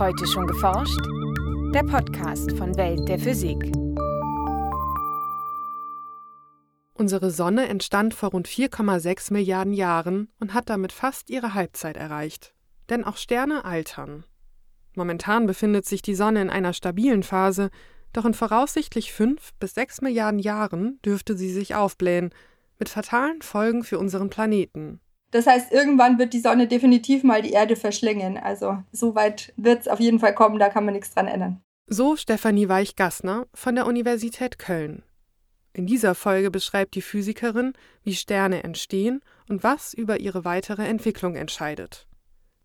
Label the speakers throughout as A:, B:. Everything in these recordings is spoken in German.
A: Heute schon geforscht? Der Podcast von Welt der Physik.
B: Unsere Sonne entstand vor rund 4,6 Milliarden Jahren und hat damit fast ihre Halbzeit erreicht. Denn auch Sterne altern. Momentan befindet sich die Sonne in einer stabilen Phase, doch in voraussichtlich 5 bis 6 Milliarden Jahren dürfte sie sich aufblähen, mit fatalen Folgen für unseren Planeten.
C: Das heißt, irgendwann wird die Sonne definitiv mal die Erde verschlingen. Also so weit wird es auf jeden Fall kommen, da kann man nichts dran ändern.
B: So Stefanie Weich-Gassner von der Universität Köln. In dieser Folge beschreibt die Physikerin, wie Sterne entstehen und was über ihre weitere Entwicklung entscheidet.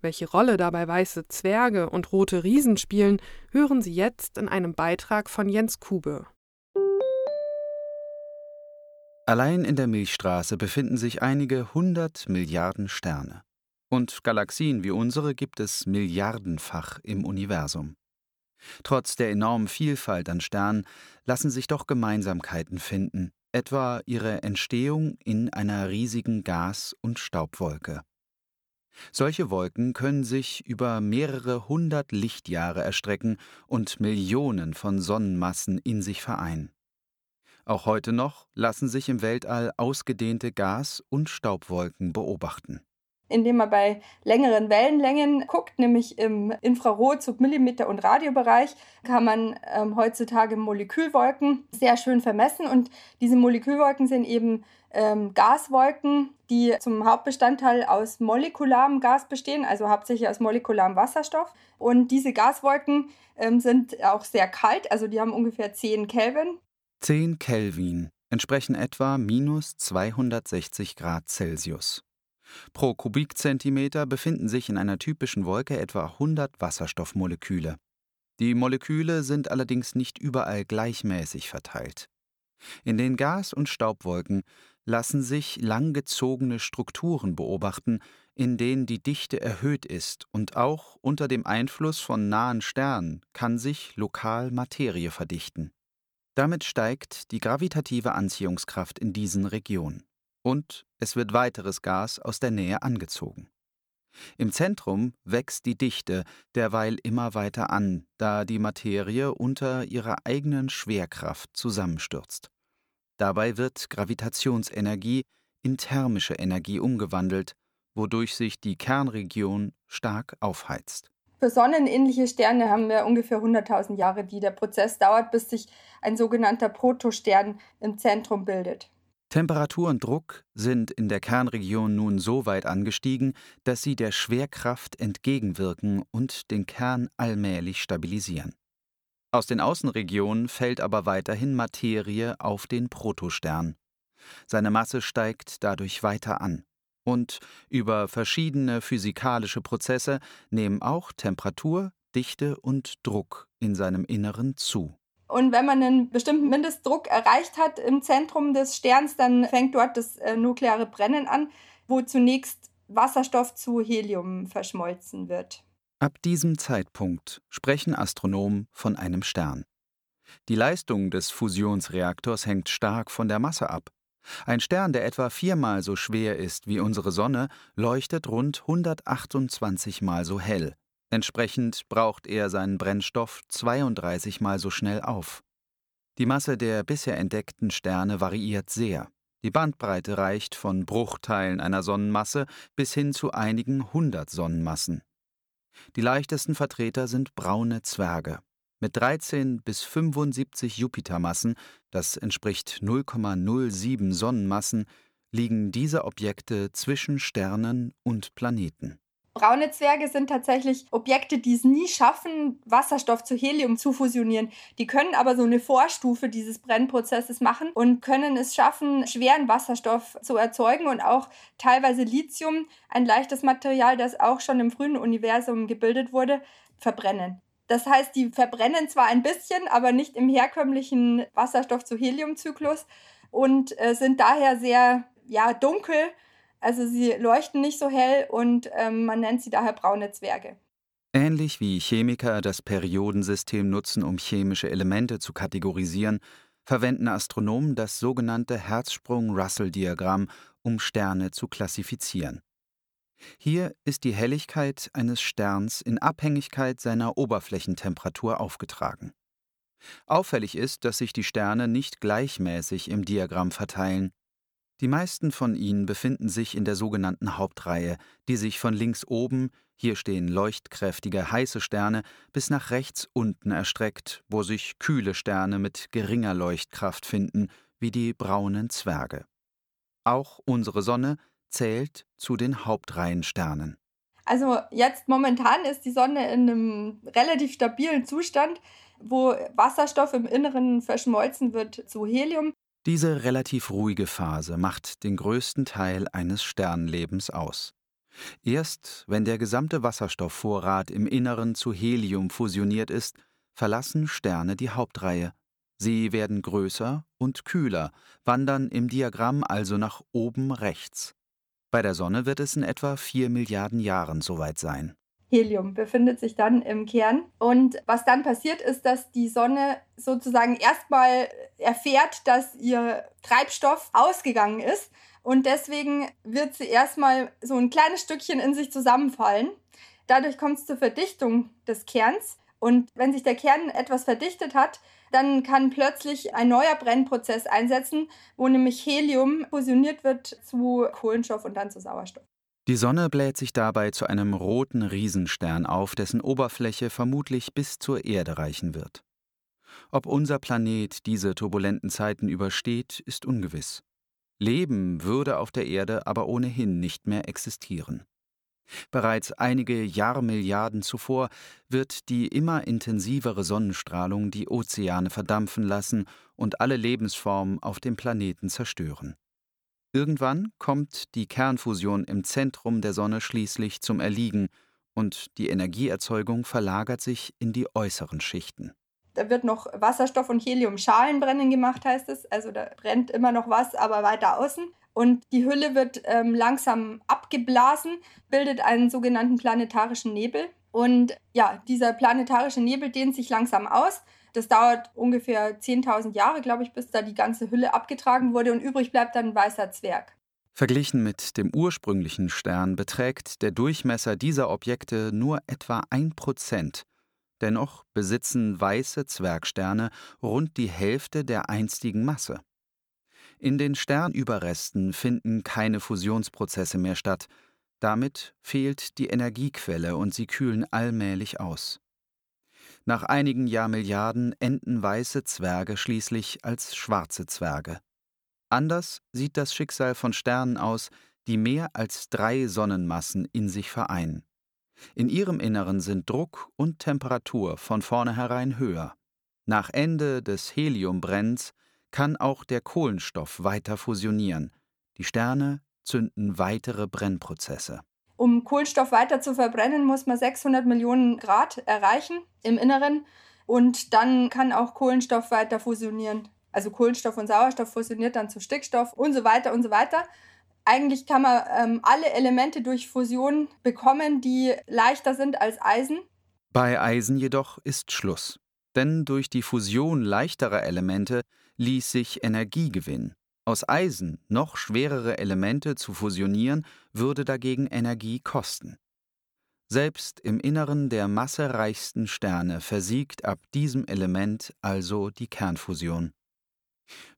B: Welche Rolle dabei weiße Zwerge und rote Riesen spielen, hören Sie jetzt in einem Beitrag von Jens Kube.
D: Allein in der Milchstraße befinden sich einige hundert Milliarden Sterne. Und Galaxien wie unsere gibt es milliardenfach im Universum. Trotz der enormen Vielfalt an Sternen lassen sich doch Gemeinsamkeiten finden, etwa ihre Entstehung in einer riesigen Gas- und Staubwolke. Solche Wolken können sich über mehrere hundert Lichtjahre erstrecken und Millionen von Sonnenmassen in sich vereinen. Auch heute noch lassen sich im Weltall ausgedehnte Gas- und Staubwolken beobachten.
C: Indem man bei längeren Wellenlängen guckt, nämlich im Infrarot-, Submillimeter- und Radiobereich, kann man ähm, heutzutage Molekülwolken sehr schön vermessen. Und diese Molekülwolken sind eben ähm, Gaswolken, die zum Hauptbestandteil aus molekularem Gas bestehen, also hauptsächlich aus molekularem Wasserstoff. Und diese Gaswolken ähm, sind auch sehr kalt, also die haben ungefähr 10 Kelvin.
D: 10 Kelvin entsprechen etwa minus 260 Grad Celsius. Pro Kubikzentimeter befinden sich in einer typischen Wolke etwa 100 Wasserstoffmoleküle. Die Moleküle sind allerdings nicht überall gleichmäßig verteilt. In den Gas- und Staubwolken lassen sich langgezogene Strukturen beobachten, in denen die Dichte erhöht ist und auch unter dem Einfluss von nahen Sternen kann sich lokal Materie verdichten. Damit steigt die gravitative Anziehungskraft in diesen Regionen. Und es wird weiteres Gas aus der Nähe angezogen. Im Zentrum wächst die Dichte derweil immer weiter an, da die Materie unter ihrer eigenen Schwerkraft zusammenstürzt. Dabei wird Gravitationsenergie in thermische Energie umgewandelt, wodurch sich die Kernregion stark aufheizt.
C: Für sonnenähnliche Sterne haben wir ungefähr 100.000 Jahre, die der Prozess dauert, bis sich ein sogenannter Protostern im Zentrum bildet.
D: Temperatur und Druck sind in der Kernregion nun so weit angestiegen, dass sie der Schwerkraft entgegenwirken und den Kern allmählich stabilisieren. Aus den Außenregionen fällt aber weiterhin Materie auf den Protostern. Seine Masse steigt dadurch weiter an und über verschiedene physikalische Prozesse nehmen auch Temperatur, Dichte und Druck in seinem Inneren zu.
C: Und wenn man einen bestimmten Mindestdruck erreicht hat im Zentrum des Sterns, dann fängt dort das äh, nukleare Brennen an, wo zunächst Wasserstoff zu Helium verschmolzen wird.
D: Ab diesem Zeitpunkt sprechen Astronomen von einem Stern. Die Leistung des Fusionsreaktors hängt stark von der Masse ab. Ein Stern, der etwa viermal so schwer ist wie unsere Sonne, leuchtet rund 128 Mal so hell. Entsprechend braucht er seinen Brennstoff 32 Mal so schnell auf. Die Masse der bisher entdeckten Sterne variiert sehr. Die Bandbreite reicht von Bruchteilen einer Sonnenmasse bis hin zu einigen hundert Sonnenmassen. Die leichtesten Vertreter sind braune Zwerge. Mit 13 bis 75 Jupitermassen, das entspricht 0,07 Sonnenmassen, liegen diese Objekte zwischen Sternen und Planeten.
C: Braune Zwerge sind tatsächlich Objekte, die es nie schaffen, Wasserstoff zu Helium zu fusionieren. Die können aber so eine Vorstufe dieses Brennprozesses machen und können es schaffen, schweren Wasserstoff zu erzeugen und auch teilweise Lithium, ein leichtes Material, das auch schon im frühen Universum gebildet wurde, verbrennen. Das heißt, die verbrennen zwar ein bisschen, aber nicht im herkömmlichen Wasserstoff zu Helium-Zyklus und äh, sind daher sehr ja, dunkel also sie leuchten nicht so hell und ähm, man nennt sie daher braune Zwerge.
D: Ähnlich wie Chemiker das Periodensystem nutzen, um chemische Elemente zu kategorisieren, verwenden Astronomen das sogenannte Herzsprung-Russell-Diagramm, um Sterne zu klassifizieren. Hier ist die Helligkeit eines Sterns in Abhängigkeit seiner Oberflächentemperatur aufgetragen. Auffällig ist, dass sich die Sterne nicht gleichmäßig im Diagramm verteilen. Die meisten von ihnen befinden sich in der sogenannten Hauptreihe, die sich von links oben, hier stehen leuchtkräftige heiße Sterne, bis nach rechts unten erstreckt, wo sich kühle Sterne mit geringer Leuchtkraft finden, wie die braunen Zwerge. Auch unsere Sonne zählt zu den Hauptreihensternen.
C: Also jetzt momentan ist die Sonne in einem relativ stabilen Zustand, wo Wasserstoff im Inneren verschmolzen wird zu Helium.
D: Diese relativ ruhige Phase macht den größten Teil eines Sternlebens aus. Erst wenn der gesamte Wasserstoffvorrat im Inneren zu Helium fusioniert ist, verlassen Sterne die Hauptreihe. Sie werden größer und kühler, wandern im Diagramm also nach oben rechts. Bei der Sonne wird es in etwa vier Milliarden Jahren soweit sein.
C: Helium befindet sich dann im Kern. Und was dann passiert ist, dass die Sonne sozusagen erstmal erfährt, dass ihr Treibstoff ausgegangen ist. Und deswegen wird sie erstmal so ein kleines Stückchen in sich zusammenfallen. Dadurch kommt es zur Verdichtung des Kerns. Und wenn sich der Kern etwas verdichtet hat, dann kann plötzlich ein neuer Brennprozess einsetzen, wo nämlich Helium fusioniert wird zu Kohlenstoff und dann zu Sauerstoff.
D: Die Sonne bläht sich dabei zu einem roten Riesenstern auf, dessen Oberfläche vermutlich bis zur Erde reichen wird. Ob unser Planet diese turbulenten Zeiten übersteht, ist ungewiss. Leben würde auf der Erde aber ohnehin nicht mehr existieren. Bereits einige Jahrmilliarden zuvor wird die immer intensivere Sonnenstrahlung die Ozeane verdampfen lassen und alle Lebensformen auf dem Planeten zerstören. Irgendwann kommt die Kernfusion im Zentrum der Sonne schließlich zum Erliegen und die Energieerzeugung verlagert sich in die äußeren Schichten.
C: Da wird noch Wasserstoff und Helium-Schalenbrennen gemacht, heißt es. Also da brennt immer noch was, aber weiter außen und die Hülle wird ähm, langsam abgeblasen, bildet einen sogenannten planetarischen Nebel. Und ja, dieser planetarische Nebel dehnt sich langsam aus. Das dauert ungefähr 10.000 Jahre, glaube ich, bis da die ganze Hülle abgetragen wurde und übrig bleibt dann ein weißer Zwerg.
D: Verglichen mit dem ursprünglichen Stern beträgt der Durchmesser dieser Objekte nur etwa ein Prozent. Dennoch besitzen weiße Zwergsterne rund die Hälfte der einstigen Masse. In den Sternüberresten finden keine Fusionsprozesse mehr statt. Damit fehlt die Energiequelle und sie kühlen allmählich aus. Nach einigen Jahrmilliarden enden weiße Zwerge schließlich als schwarze Zwerge. Anders sieht das Schicksal von Sternen aus, die mehr als drei Sonnenmassen in sich vereinen. In ihrem Inneren sind Druck und Temperatur von vornherein höher. Nach Ende des Heliumbrenns kann auch der Kohlenstoff weiter fusionieren. Die Sterne zünden weitere Brennprozesse.
C: Um Kohlenstoff weiter zu verbrennen, muss man 600 Millionen Grad erreichen im Inneren und dann kann auch Kohlenstoff weiter fusionieren. Also Kohlenstoff und Sauerstoff fusioniert dann zu Stickstoff und so weiter und so weiter. Eigentlich kann man ähm, alle Elemente durch Fusion bekommen, die leichter sind als Eisen.
D: Bei Eisen jedoch ist Schluss. Denn durch die Fusion leichterer Elemente ließ sich Energie gewinnen. Aus Eisen noch schwerere Elemente zu fusionieren, würde dagegen Energie kosten. Selbst im Inneren der massereichsten Sterne versiegt ab diesem Element also die Kernfusion.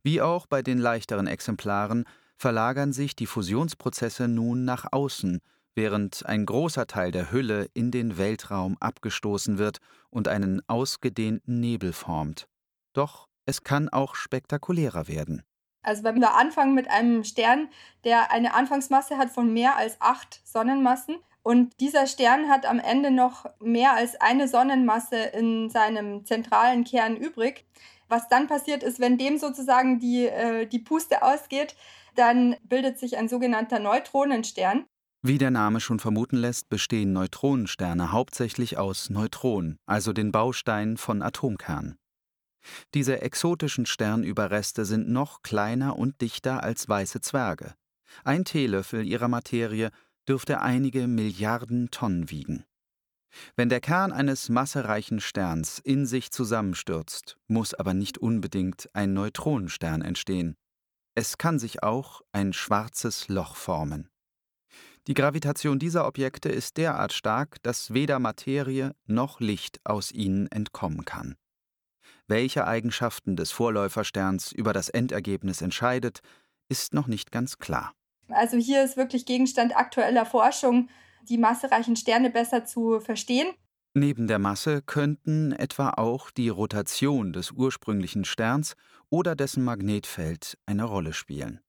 D: Wie auch bei den leichteren Exemplaren verlagern sich die Fusionsprozesse nun nach außen, während ein großer Teil der Hülle in den Weltraum abgestoßen wird und einen ausgedehnten Nebel formt. Doch es kann auch spektakulärer werden.
C: Also wenn wir anfangen mit einem Stern, der eine Anfangsmasse hat von mehr als acht Sonnenmassen und dieser Stern hat am Ende noch mehr als eine Sonnenmasse in seinem zentralen Kern übrig. Was dann passiert ist, wenn dem sozusagen die, äh, die Puste ausgeht, dann bildet sich ein sogenannter Neutronenstern.
D: Wie der Name schon vermuten lässt, bestehen Neutronensterne hauptsächlich aus Neutronen, also den Bausteinen von Atomkernen. Diese exotischen Sternüberreste sind noch kleiner und dichter als weiße Zwerge. Ein Teelöffel ihrer Materie dürfte einige Milliarden Tonnen wiegen. Wenn der Kern eines massereichen Sterns in sich zusammenstürzt, muss aber nicht unbedingt ein Neutronenstern entstehen. Es kann sich auch ein schwarzes Loch formen. Die Gravitation dieser Objekte ist derart stark, dass weder Materie noch Licht aus ihnen entkommen kann. Welche Eigenschaften des Vorläufersterns über das Endergebnis entscheidet, ist noch nicht ganz klar.
C: Also hier ist wirklich Gegenstand aktueller Forschung, die massereichen Sterne besser zu verstehen.
D: Neben der Masse könnten etwa auch die Rotation des ursprünglichen Sterns oder dessen Magnetfeld eine Rolle spielen.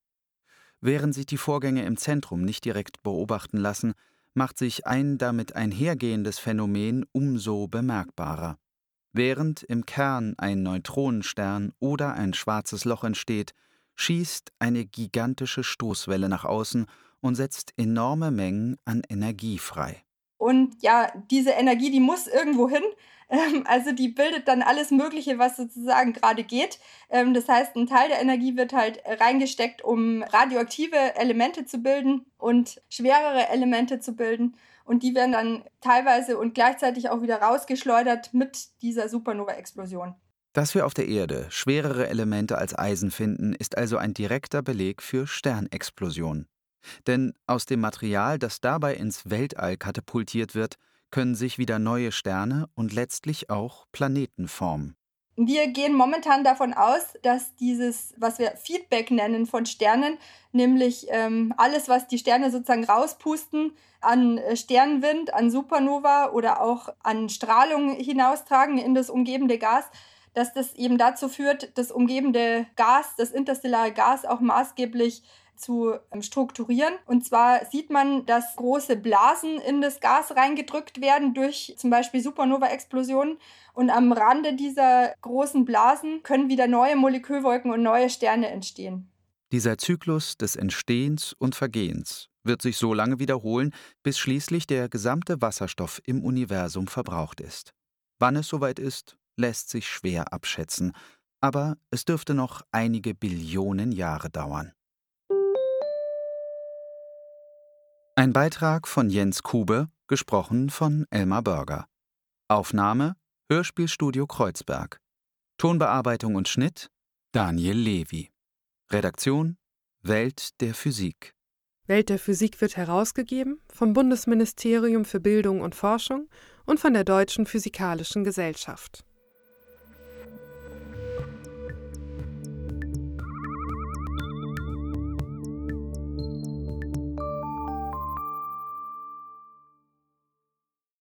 D: Während sich die Vorgänge im Zentrum nicht direkt beobachten lassen, macht sich ein damit einhergehendes Phänomen umso bemerkbarer. Während im Kern ein Neutronenstern oder ein schwarzes Loch entsteht, schießt eine gigantische Stoßwelle nach außen und setzt enorme Mengen an Energie frei.
C: Und ja, diese Energie, die muss irgendwo hin. Ähm, also die bildet dann alles Mögliche, was sozusagen gerade geht. Ähm, das heißt, ein Teil der Energie wird halt reingesteckt, um radioaktive Elemente zu bilden und schwerere Elemente zu bilden. Und die werden dann teilweise und gleichzeitig auch wieder rausgeschleudert mit dieser Supernova-Explosion.
D: Dass wir auf der Erde schwerere Elemente als Eisen finden, ist also ein direkter Beleg für Sternexplosionen. Denn aus dem Material, das dabei ins Weltall katapultiert wird, können sich wieder neue Sterne und letztlich auch Planeten formen.
C: Wir gehen momentan davon aus, dass dieses, was wir Feedback nennen von Sternen, nämlich ähm, alles, was die Sterne sozusagen rauspusten, an äh, Sternwind, an Supernova oder auch an Strahlung hinaustragen in das umgebende Gas, dass das eben dazu führt, das umgebende Gas, das interstellare Gas auch maßgeblich zu ähm, strukturieren. Und zwar sieht man, dass große Blasen in das Gas reingedrückt werden durch zum Beispiel Supernova-Explosionen. Und am Rande dieser großen Blasen können wieder neue Molekülwolken und neue Sterne entstehen.
D: Dieser Zyklus des Entstehens und Vergehens wird sich so lange wiederholen, bis schließlich der gesamte Wasserstoff im Universum verbraucht ist. Wann es soweit ist, lässt sich schwer abschätzen, aber es dürfte noch einige Billionen Jahre dauern. Ein Beitrag von Jens Kube, gesprochen von Elmar Börger. Aufnahme Hörspielstudio Kreuzberg. Tonbearbeitung und Schnitt Daniel Levy. Redaktion Welt der Physik.
B: Welt der Physik wird herausgegeben vom Bundesministerium für Bildung und Forschung und von der Deutschen Physikalischen Gesellschaft.